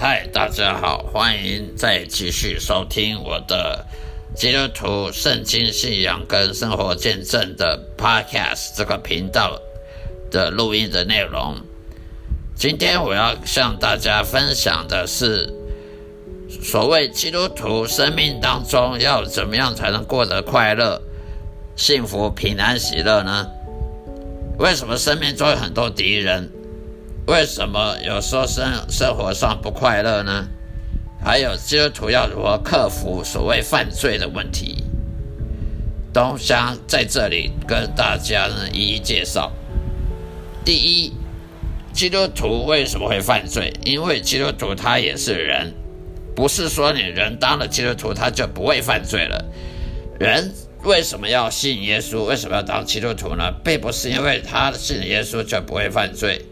嗨，大家好，欢迎再继续收听我的基督徒圣经信仰跟生活见证的 Podcast 这个频道的录音的内容。今天我要向大家分享的是，所谓基督徒生命当中要怎么样才能过得快乐、幸福、平安、喜乐呢？为什么生命中有很多敌人？为什么有时候生生活上不快乐呢？还有基督徒要如何克服所谓犯罪的问题？东乡在这里跟大家呢一一介绍。第一，基督徒为什么会犯罪？因为基督徒他也是人，不是说你人当了基督徒他就不会犯罪了。人为什么要信耶稣？为什么要当基督徒呢？并不是因为他信耶稣就不会犯罪。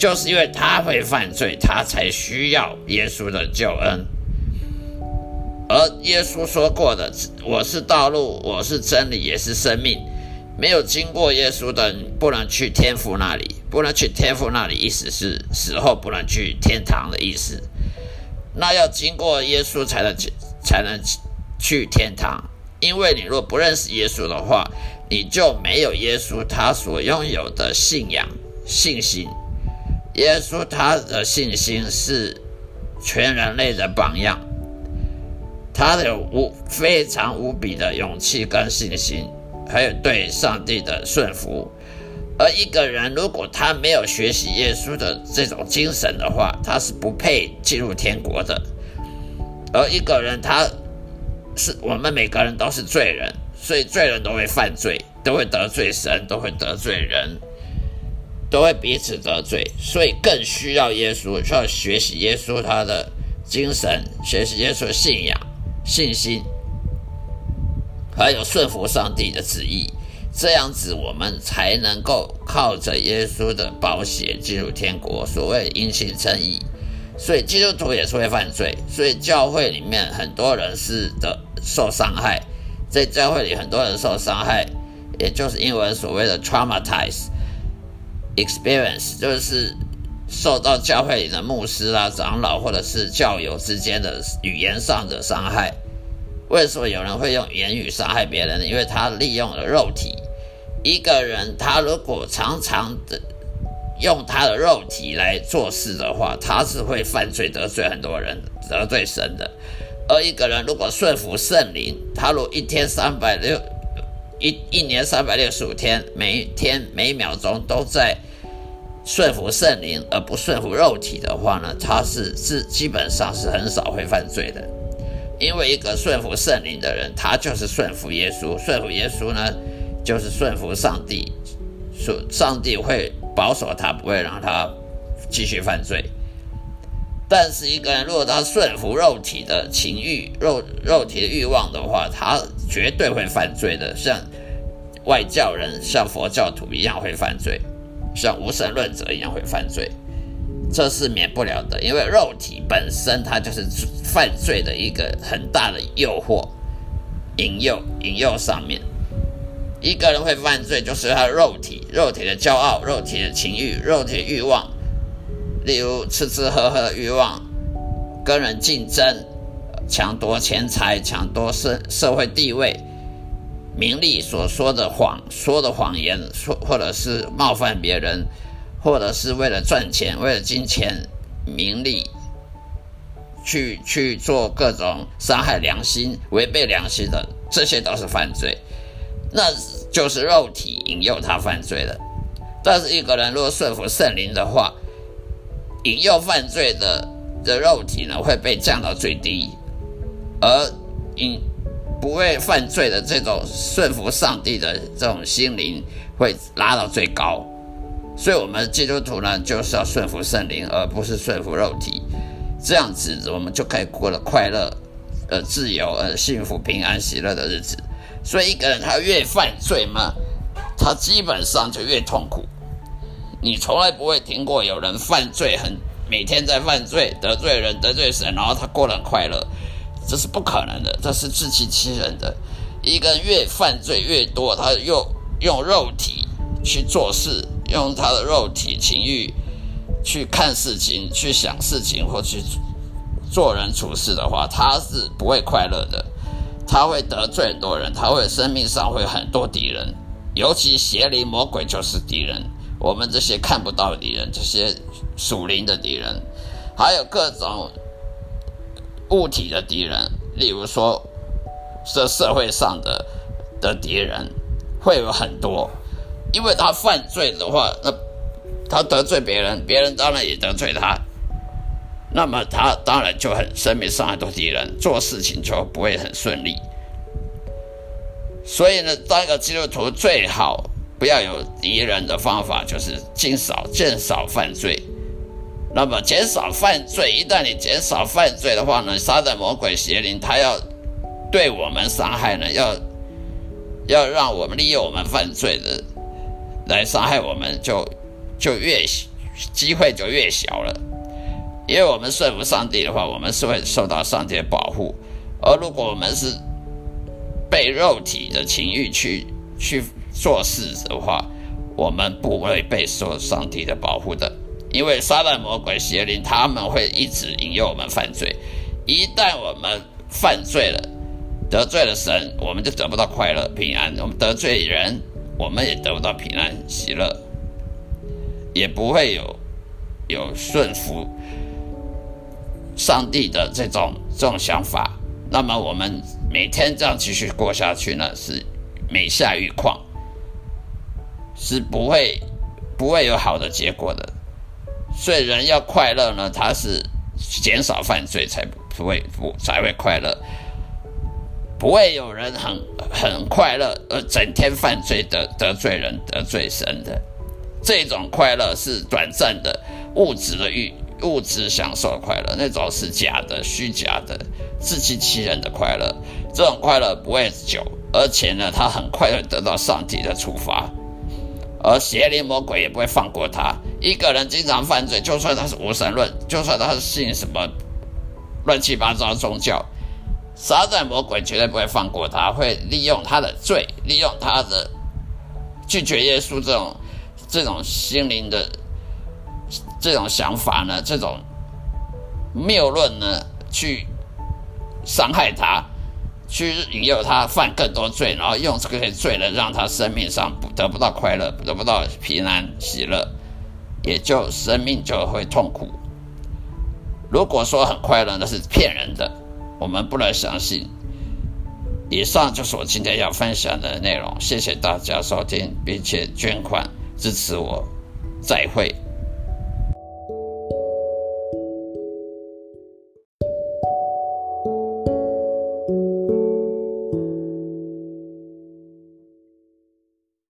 就是因为他会犯罪，他才需要耶稣的救恩。而耶稣说过的：“我是道路，我是真理，也是生命。没有经过耶稣的，不能去天父那里。不能去天父那里，意思是死后不能去天堂的意思。那要经过耶稣才能才能去天堂。因为你若不认识耶稣的话，你就没有耶稣他所拥有的信仰信心。”耶稣他的信心是全人类的榜样，他有无非常无比的勇气跟信心，还有对上帝的顺服。而一个人如果他没有学习耶稣的这种精神的话，他是不配进入天国的。而一个人他是我们每个人都是罪人，所以罪人都会犯罪，都会得罪神，都会得罪人。都会彼此得罪，所以更需要耶稣，需要学习耶稣他的精神，学习耶稣的信仰、信心，还有顺服上帝的旨意。这样子，我们才能够靠着耶稣的保险进入天国。所谓因信称义，所以基督徒也是会犯罪，所以教会里面很多人是的受伤害，在教会里很多人受伤害，也就是英文所谓的 traumatize。Experience 就是受到教会里的牧师啊、长老或者是教友之间的语言上的伤害。为什么有人会用言语伤害别人呢？因为他利用了肉体。一个人他如果常常的用他的肉体来做事的话，他是会犯罪得罪很多人、得罪神的。而一个人如果顺服圣灵，他如一天三百六。一一年三百六十五天，每天每秒钟都在顺服圣灵，而不顺服肉体的话呢，他是是基本上是很少会犯罪的。因为一个顺服圣灵的人，他就是顺服耶稣。顺服耶稣呢，就是顺服上帝。说上帝会保守他，不会让他继续犯罪。但是一个人如果他顺服肉体的情欲、肉肉体的欲望的话，他绝对会犯罪的。像外教人、像佛教徒一样会犯罪，像无神论者一样会犯罪，这是免不了的。因为肉体本身它就是犯罪的一个很大的诱惑、引诱、引诱上面。一个人会犯罪，就是他肉体、肉体的骄傲、肉体的情欲、肉体的欲望。例如吃吃喝喝的欲望，跟人竞争，抢夺钱财，抢夺社社会地位、名利所说的谎，说的谎言，说或者是冒犯别人，或者是为了赚钱，为了金钱、名利，去去做各种伤害良心、违背良心的，这些都是犯罪，那就是肉体引诱他犯罪的。但是一个人如果顺服圣灵的话，引诱犯罪的的肉体呢会被降到最低，而引不会犯罪的这种顺服上帝的这种心灵会拉到最高。所以，我们基督徒呢就是要顺服圣灵，而不是顺服肉体。这样子，我们就可以过了快乐、呃自由、呃幸福、平安、喜乐的日子。所以，一个人他越犯罪嘛，他基本上就越痛苦。你从来不会听过有人犯罪，很每天在犯罪，得罪人，得罪神，然后他过得很快乐，这是不可能的，这是自欺欺人的。一个人越犯罪越多，他又用肉体去做事，用他的肉体情欲去看事情、去想事情或去做人处事的话，他是不会快乐的。他会得罪很多人，他会生命上会很多敌人，尤其邪灵魔鬼就是敌人。我们这些看不到的敌人，这些属灵的敌人，还有各种物体的敌人，例如说，这社会上的的敌人会有很多，因为他犯罪的话，那他得罪别人，别人当然也得罪他，那么他当然就很生命上很多敌人，做事情就不会很顺利。所以呢，当一个基督徒最好。不要有敌人的方法就是减少减少犯罪。那么减少犯罪，一旦你减少犯罪的话呢，撒旦魔鬼邪灵他要对我们伤害呢，要要让我们利用我们犯罪的来伤害我们，就就越机会就越小了。因为我们顺服上帝的话，我们是会受到上帝的保护；而如果我们是被肉体的情欲去去。做事的话，我们不会被受上帝的保护的，因为撒旦魔鬼邪灵他们会一直引诱我们犯罪。一旦我们犯罪了，得罪了神，我们就得不到快乐平安；我们得罪人，我们也得不到平安喜乐，也不会有有顺服上帝的这种这种想法。那么我们每天这样继续过下去呢，是每下愈况。是不会不会有好的结果的，所以人要快乐呢，他是减少犯罪才不会不才会快乐，不会有人很很快乐而整天犯罪得得罪人得罪神的，这种快乐是短暂的物质的欲物质享受快乐，那种是假的虚假的自欺欺人的快乐，这种快乐不会久，而且呢，他很快会得到上帝的处罚。而邪灵魔鬼也不会放过他。一个人经常犯罪，就算他是无神论，就算他是信什么乱七八糟宗教，撒旦魔鬼绝对不会放过他，会利用他的罪，利用他的拒绝耶稣这种这种心灵的这种想法呢，这种谬论呢，去伤害他。去引诱他犯更多罪，然后用这个罪呢，让他生命上得不到快乐，得不到平安喜乐，也就生命就会痛苦。如果说很快乐，那是骗人的，我们不能相信。以上就是我今天要分享的内容，谢谢大家收听，并且捐款支持我，再会。